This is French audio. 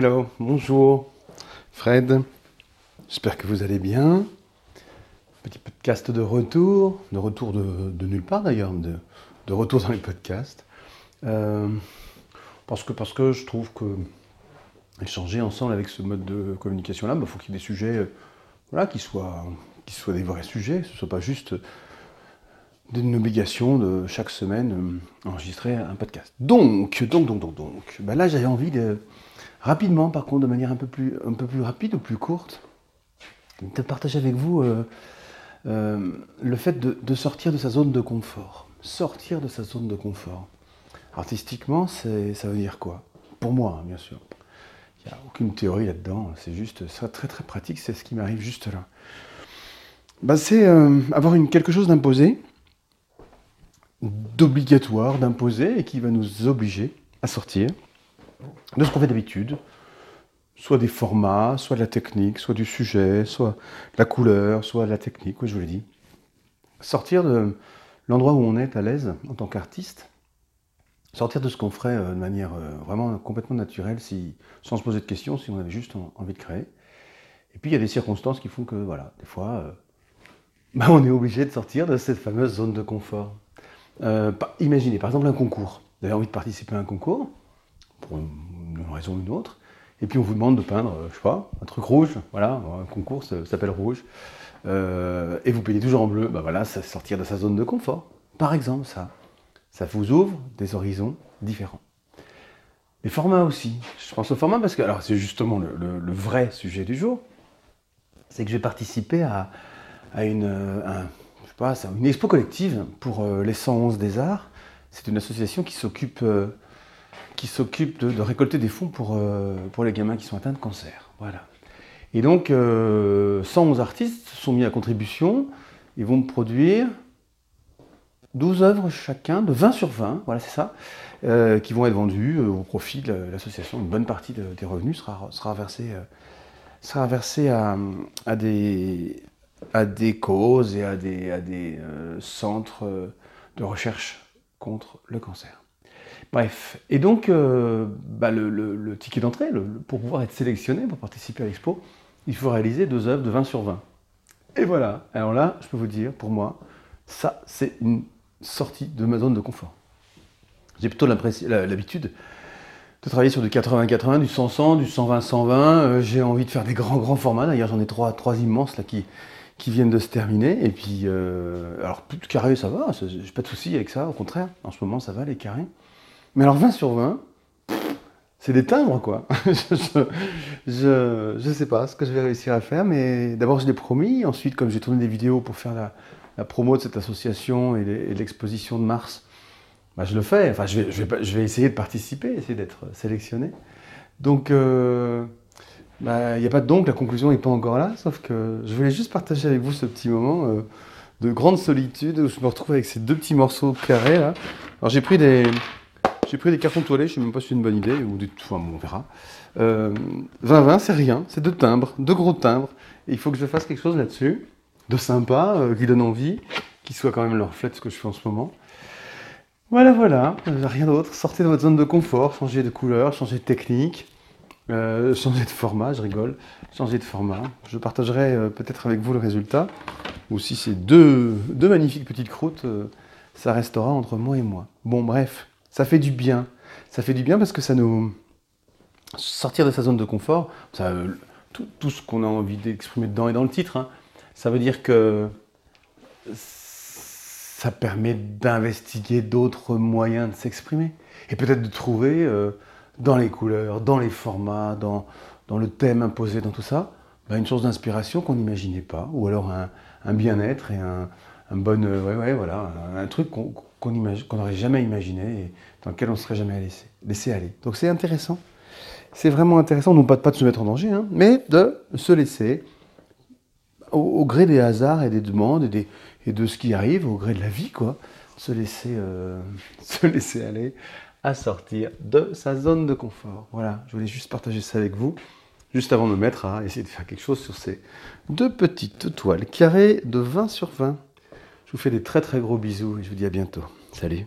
Hello, bonjour, Fred. J'espère que vous allez bien. Petit podcast de retour, de retour de, nulle part d'ailleurs, de, retour dans les podcasts. Euh, parce, que, je trouve que échanger ensemble avec ce mode de communication-là, il bah, faut qu'il y ait des sujets euh, voilà, qui, soient, soient des vrais sujets, ce ne soit pas juste d'une obligation de chaque semaine euh, enregistrer un podcast. Donc, donc, donc, donc, donc, bah là j'avais envie de, rapidement par contre, de manière un peu plus, rapide ou plus courte, de partager avec vous euh, euh, le fait de, sortir de sa zone de confort. Sortir de sa zone de confort. Artistiquement, ça veut dire quoi? Pour moi, hein, bien sûr. Il n'y a aucune théorie là-dedans, c'est juste ça, très très pratique, c'est ce qui m'arrive juste là. Bah, c'est avoir une, quelque chose d'imposé, d'obligatoire, d'imposer, et qui va nous obliger à sortir de ce qu'on fait d'habitude, soit des formats, soit de la technique, soit du sujet, soit la couleur, soit la technique, oui, je vous l'ai dit. Sortir de l'endroit où on est à l'aise en tant qu'artiste, sortir de ce qu'on ferait euh, de manière euh, vraiment complètement naturelle, sans se poser de questions, si on avait juste envie de créer. Et puis il y a des circonstances qui font que, voilà, des fois, euh, bah, on est obligé de sortir de cette fameuse zone de confort. imaginez par exemple un concours. Vous avez envie de participer à un concours, pour une, raison ou une autre, et puis on vous demande de peindre, je sais pas, un truc rouge, voilà, un concours ça, s'appelle rouge, euh, et vous peignez toujours en bleu, bah voilà, c'est sortir de sa zone de confort. Par exemple, ça, ça vous ouvre des horizons différents. Les formats aussi. Je pense au format parce que, alors c'est justement le, vrai sujet du jour, c'est que j'ai participé à, une, je sais pas, une expo collective pour euh, les 111 des arts. C'est une association qui s'occupe euh, qui s'occupe de, récolter des fonds pour, euh, pour les gamins qui sont atteints de cancer. Voilà. Et donc, 111 euh, artistes sont mis à contribution. Ils vont produire 12 œuvres chacun, de 20 sur 20, voilà, c'est ça, euh, qui vont être vendues au profit de l'association. Une bonne partie des revenus sera, sera versée, sera versée à, à, des, à des causes et à des, à des centres de recherche contre le cancer. Bref, et donc euh, bah, le, ticket d'entrée, pour pouvoir être sélectionné pour participer à l'expo, il faut réaliser deux œuvres de 20 sur 20. Et voilà, alors là, je peux vous dire, pour moi, ça, c'est une sortie de ma zone de confort. J'ai plutôt l'habitude de travailler sur du 80-80, du 100-100, du 120-120. Euh, j'ai envie de faire des grands, grands formats. D'ailleurs, j'en ai trois, trois immenses là qui, qui viennent de se terminer. Et puis, euh, alors, plus de carré, ça va. J'ai pas de souci avec ça. Au contraire, en ce moment, ça va, les carrés. Mais alors 20 sur 20, c'est des timbres, quoi. je, ne sais pas ce que je vais réussir à faire, mais d'abord je l'ai promis. Ensuite, comme j'ai tourné des vidéos pour faire la, promo de cette association et l'exposition de mars, bah, je le fais. Enfin, je vais, je, vais, essayer de participer, essayer d'être sélectionné. Donc, euh, bah, il n'y a pas de donc, la conclusion n'est pas encore là, sauf que je voulais juste partager avec vous ce petit moment euh, de grande solitude où je me retrouve avec ces deux petits morceaux carrés là. Alors j'ai pris des, j'ai pris des cartons toilets, je ne sais même pas si c'est une bonne idée, ou du enfin, on verra. 20-20, euh, c'est rien, c'est deux timbres, deux gros timbres. Et il faut que je fasse quelque chose là-dessus, de sympa, euh, qui donne envie, qui soit quand même le reflet de ce que je fais en ce moment. Voilà, voilà, euh, rien d'autre. Sortez de votre zone de confort, changez de couleur, changez de technique, changez de format, je rigole, changez de format. Je partagerai peut-être avec vous le résultat, ou si c'est deux magnifiques petites croûtes, ça restera entre moi et moi. Bon, bref. Ça fait du bien. Ça fait du bien parce que ça nous. Sortir de sa zone de confort, ça, tout, ce qu'on a envie d'exprimer dedans et dans le titre, hein, ça veut dire que ça permet d'investiguer d'autres moyens de s'exprimer. Et peut-être de trouver euh, dans les couleurs, dans les formats, dans, dans le thème imposé, dans tout ça, bah, une source d'inspiration qu'on n'imaginait pas, ou alors un, bien-être et un, un bon, euh, ouais, ouais, voilà, un, truc qu'on n'aurait jamais imaginé et dans lequel on ne serait jamais laissé, aller. Donc c'est intéressant. C'est vraiment intéressant, non pas, pas de se mettre en danger, hein, mais de se laisser, au, gré des hasards et des demandes et, des, et, de ce qui arrive, au gré de la vie, quoi, se laisser, euh, se laisser aller à sortir de sa zone de confort. Voilà, je voulais juste partager ça avec vous, juste avant de me mettre à essayer de faire quelque chose sur ces deux petites toiles carrées de 20 sur 20. Je vous fais des très très gros bisous et je vous dis à bientôt. Salut